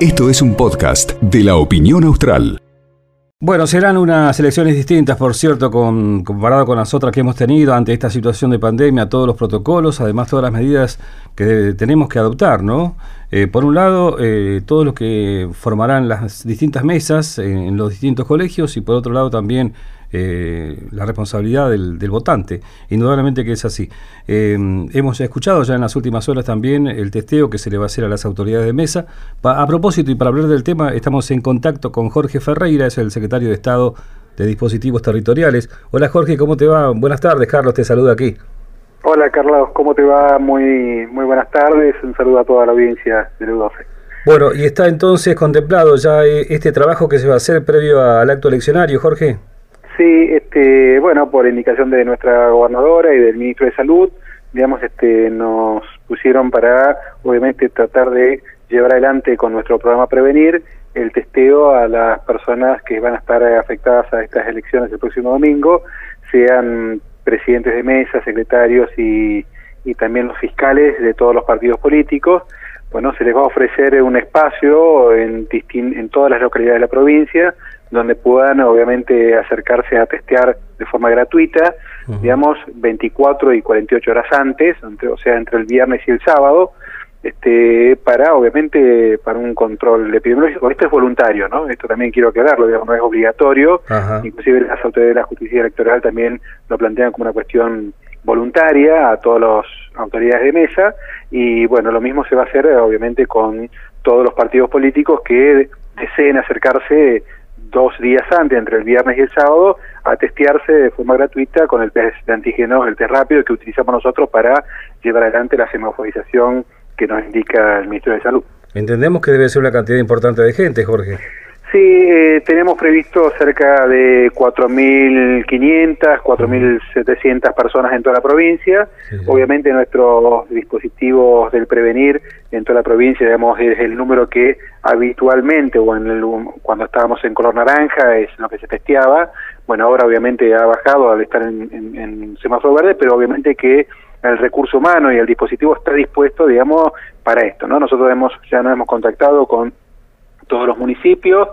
Esto es un podcast de la opinión austral. Bueno, serán unas elecciones distintas, por cierto, con, comparado con las otras que hemos tenido ante esta situación de pandemia, todos los protocolos, además todas las medidas que tenemos que adoptar, ¿no? Eh, por un lado, eh, todos los que formarán las distintas mesas en, los distintos colegios y por otro lado también eh, la responsabilidad del, votante. Indudablemente que es así. hemos escuchado ya en las últimas horas también el testeo que se le va a hacer a las autoridades de mesa. a propósito y para hablar del tema, estamos en contacto con Jorge Ferreira, es el secretario de Estado de Dispositivos Territoriales. Hola Jorge, ¿cómo te va? Buenas tardes, Carlos, te saluda aquí. Hola Carlos, ¿cómo te va? Muy muy buenas tardes, un saludo a toda la audiencia de U12. Bueno, y está entonces contemplado ya eh, este trabajo que se va a hacer previo al acto eleccionario, Jorge. Sí, este, bueno, por indicación de nuestra gobernadora y del ministro de Salud, digamos, este, nos pusieron para, obviamente, tratar de llevar adelante con nuestro programa Prevenir el testeo a las personas que van a estar afectadas a estas elecciones el próximo domingo, sean presidentes de mesa, secretarios y, y también los fiscales de todos los partidos políticos. Bueno, se les va a ofrecer un espacio en, en todas las localidades de la provincia donde puedan obviamente acercarse a testear de forma gratuita, digamos 24 y 48 horas antes, o sea, entre el viernes y el sábado, este, para obviamente para un control epidemiológico. Esto es voluntario, ¿no? Esto también quiero aclararlo, digamos, no es obligatorio. Inclusive las autoridades de la justicia electoral también lo plantean como una cuestión voluntaria a todas las autoridades de mesa y bueno, lo mismo se va a hacer obviamente con todos los partidos políticos que deseen acercarse dos días antes, entre el viernes y el sábado, a testearse de forma gratuita con el test de antígenos, el test rápido que utilizamos nosotros para llevar adelante la semaforización que nos indica el Ministerio de Salud. Entendemos que debe ser una cantidad importante de gente, Jorge. Sí, eh, tenemos previsto cerca de 4.500, 4.700 personas en toda la provincia. Obviamente nuestros dispositivos del prevenir en toda la provincia, digamos, es el número que habitualmente o en el, cuando estábamos en color naranja es lo que se testeaba. Bueno, ahora obviamente ha bajado al estar en, en semáforo verde, pero obviamente que el recurso humano y el dispositivo está dispuesto, digamos, para esto, ¿no? Nosotros hemos, ya nos hemos contactado con todos los municipios,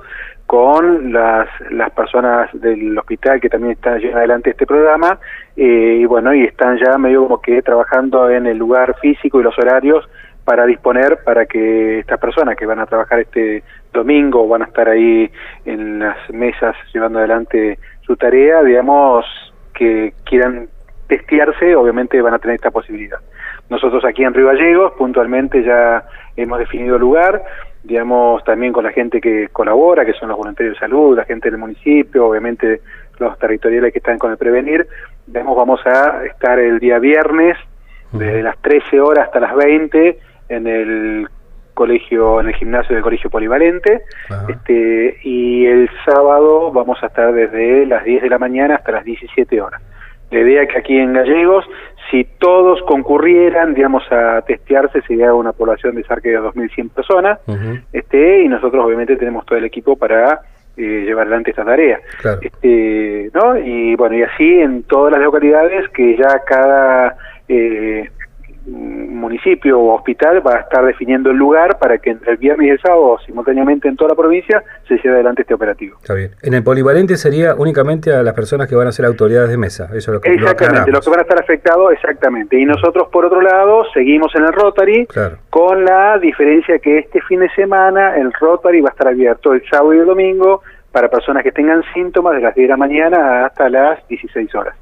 con las, las personas del hospital que también están llevando adelante este programa, eh, y bueno, y están ya medio como que trabajando en el lugar físico y los horarios para disponer para que estas personas que van a trabajar este domingo van a estar ahí en las mesas llevando adelante su tarea, digamos, que quieran testearse, obviamente van a tener esta posibilidad. Nosotros aquí en Río Gallegos, puntualmente ya hemos definido lugar, digamos, también con la gente que colabora, que son los voluntarios de salud, la gente del municipio, obviamente los territoriales que están con el prevenir. Digamos, vamos a estar el día viernes, desde las 13 horas hasta las 20, en el colegio, en el gimnasio del colegio polivalente, este, y el sábado vamos a estar desde las 10 de la mañana hasta las 17 horas. La idea es que aquí en Gallegos, si todos concurrieran, digamos, a testearse, sería una población de cerca de 2.100 personas, este, y nosotros obviamente tenemos todo el equipo para eh, llevar adelante esta tarea. Este, ¿no? Y bueno, y así en todas las localidades que ya cada eh, municipio o hospital va a estar definiendo el lugar para que entre el viernes y el sábado, simultáneamente en toda la provincia, se lleve adelante este operativo. Está bien. En el polivalente sería únicamente a las personas que van a ser autoridades de mesa, eso es lo que Exactamente, los que van a estar afectados, exactamente. Y nosotros, por otro lado, seguimos en el Rotary, con la diferencia que este fin de semana el Rotary va a estar abierto el sábado y el domingo para personas que tengan síntomas de las 10 de la mañana hasta las 16 horas.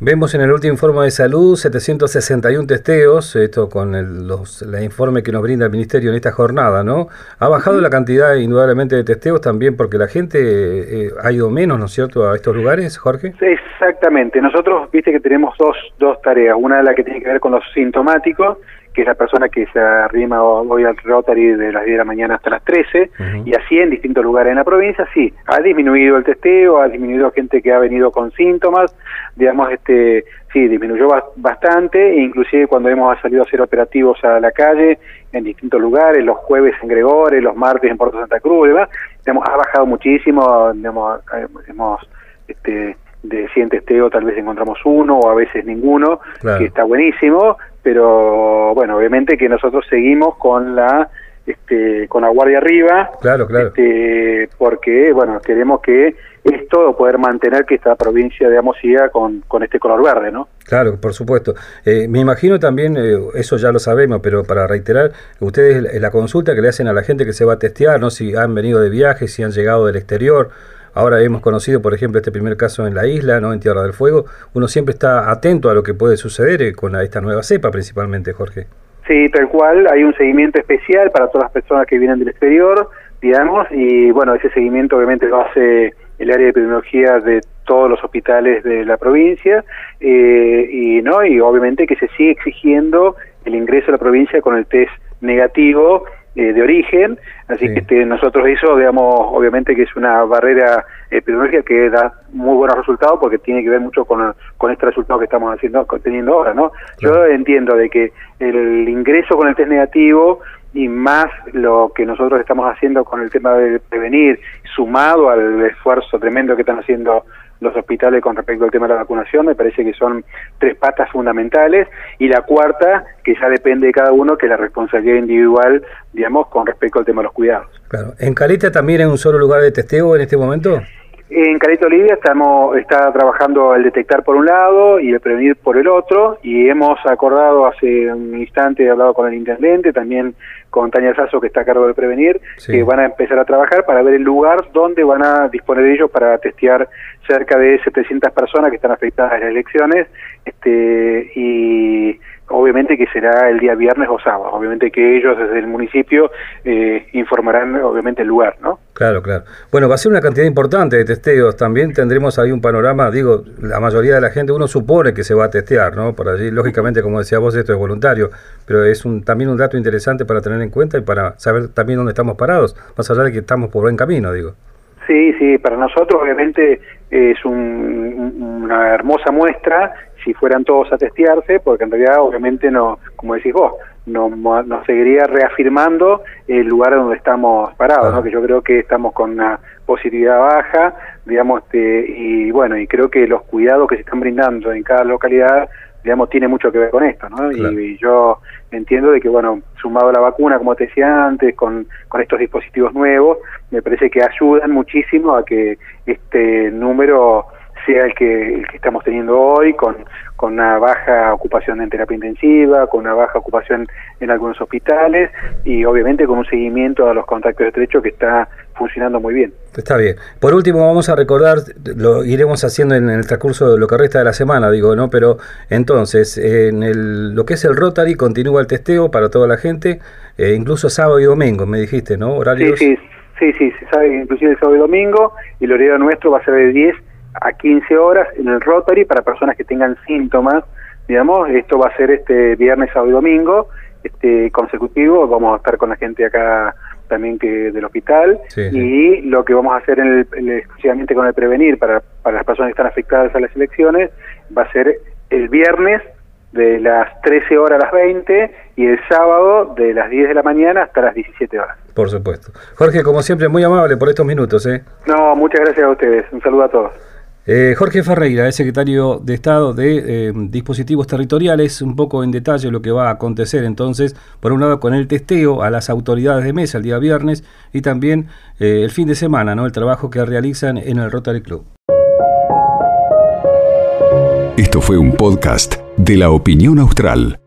Vemos en el último informe de salud 761 testeos, esto con el los, informe que nos brinda el Ministerio en esta jornada, ¿no? Ha bajado la cantidad indudablemente de testeos también porque la gente eh, ha ido menos, ¿no es cierto?, a estos lugares, Jorge. Exactamente. Nosotros, viste que tenemos dos, dos tareas. Una la que tiene que ver con los sintomáticos que es la persona que se arrima hoy al Rotary de las 10 de la mañana hasta las 13, y así en distintos lugares en la provincia, sí, ha disminuido el testeo, ha disminuido gente que ha venido con síntomas, digamos, este sí, disminuyó bastante, e inclusive cuando hemos salido a hacer operativos a la calle, en distintos lugares, los jueves en Gregores, los martes en Puerto Santa Cruz, digamos, ha bajado muchísimo, digamos, hemos este, de 100 testeos tal vez encontramos uno o a veces ninguno, que está buenísimo, pero bueno, obviamente que nosotros seguimos con la este, con la guardia arriba, claro, claro. Este, porque bueno, queremos que esto poder mantener que esta provincia, digamos, siga con, con este color verde, ¿no? Claro, por supuesto. Eh, me imagino también, eh, eso ya lo sabemos, pero para reiterar, ustedes la consulta que le hacen a la gente que se va a testear, ¿no? Si han venido de viaje, si han llegado del exterior, Ahora hemos conocido, por ejemplo, este primer caso en la isla, ¿no? en Tierra del Fuego. Uno siempre está atento a lo que puede suceder eh, con esta nueva cepa, principalmente, Jorge. Sí, tal cual. Hay un seguimiento especial para todas las personas que vienen del exterior, digamos, y bueno, ese seguimiento obviamente lo hace el área de epidemiología de todos los hospitales de la provincia eh, y no y obviamente que se sigue exigiendo el ingreso a la provincia con el test negativo eh, de origen, así que este, nosotros eso, digamos, obviamente que es una barrera epidemiológica que da muy buenos resultados porque tiene que ver mucho con, con este resultado que estamos haciendo, teniendo ahora, ¿no? Yo entiendo de que el ingreso con el test negativo y más lo que nosotros estamos haciendo con el tema de prevenir, sumado al esfuerzo tremendo que están haciendo los hospitales con respecto al tema de la vacunación, me parece que son tres patas fundamentales, y la cuarta, que ya depende de cada uno, que es la responsabilidad individual, digamos, con respecto al tema de los cuidados. Claro. ¿En Caleta también es un solo lugar de testeo en este momento? En Caleta Olivia estamos, está trabajando el detectar por un lado y el prevenir por el otro, y hemos acordado hace un instante, he hablado con el intendente, también con Tania Sasso, que está a cargo de prevenir, que van a empezar a trabajar para ver el lugar donde van a disponer ellos para testear cerca de 700 personas que están afectadas en las elecciones, este, y obviamente que será el día viernes o sábado, obviamente que ellos desde el municipio eh, informarán obviamente el lugar, ¿no? Claro, claro. Bueno, va a ser una cantidad importante de testeos, también tendremos ahí un panorama, digo, la mayoría de la gente uno supone que se va a testear, ¿no? Por allí, lógicamente, como decía vos, esto es voluntario, pero es un, también un dato interesante para tener en cuenta y para saber también dónde estamos parados, más allá de que estamos por buen camino, digo. Sí, sí, para nosotros obviamente es una hermosa muestra si fueran todos a testearse, porque en realidad obviamente no, como decís vos, nos, nos seguiría reafirmando el lugar donde estamos parados, ¿no? que yo creo que estamos con una positividad baja, digamos, este, y bueno, y creo que los cuidados que se están brindando en cada localidad digamos, tiene mucho que ver con esto, ¿no? Y, yo entiendo de que, bueno, sumado a la vacuna, como te decía antes, con, con estos dispositivos nuevos, me parece que ayudan muchísimo a que este número sea el que, el que estamos teniendo hoy, con, con una baja ocupación en terapia intensiva, con una baja ocupación en algunos hospitales y obviamente con un seguimiento a los contactos estrechos que está funcionando muy bien. Está bien. Por último, vamos a recordar, lo iremos haciendo en el transcurso de lo que resta de la semana, digo, ¿no? Pero entonces, en el, lo que es el Rotary continúa el testeo para toda la gente, eh, incluso sábado y domingo, me dijiste, ¿no? Horarios. Sí, sí, sí, sí, sabe, inclusive el sábado y domingo, y el horario nuestro va a ser de 10 a 15 horas en el Rotary para personas que tengan síntomas, digamos, esto va a ser este viernes, sábado y domingo, este consecutivo, vamos a estar con la gente acá también que del hospital y lo que vamos a hacer en el, exclusivamente con el prevenir para, para las personas que están afectadas a las elecciones va a ser el viernes de las 13 horas a las 20 y el sábado de las 10 de la mañana hasta las 17 horas. Por supuesto. Jorge, como siempre, muy amable por estos minutos. ¿eh? No, muchas gracias a ustedes. Un saludo a todos. Eh, Jorge Ferreira es secretario de Estado de eh, Dispositivos Territoriales, un poco en detalle lo que va a acontecer entonces, por un lado con el testeo a las autoridades de mesa el día viernes y también eh, el fin de semana, ¿no? el trabajo que realizan en el Rotary Club. Esto fue un podcast de la opinión austral.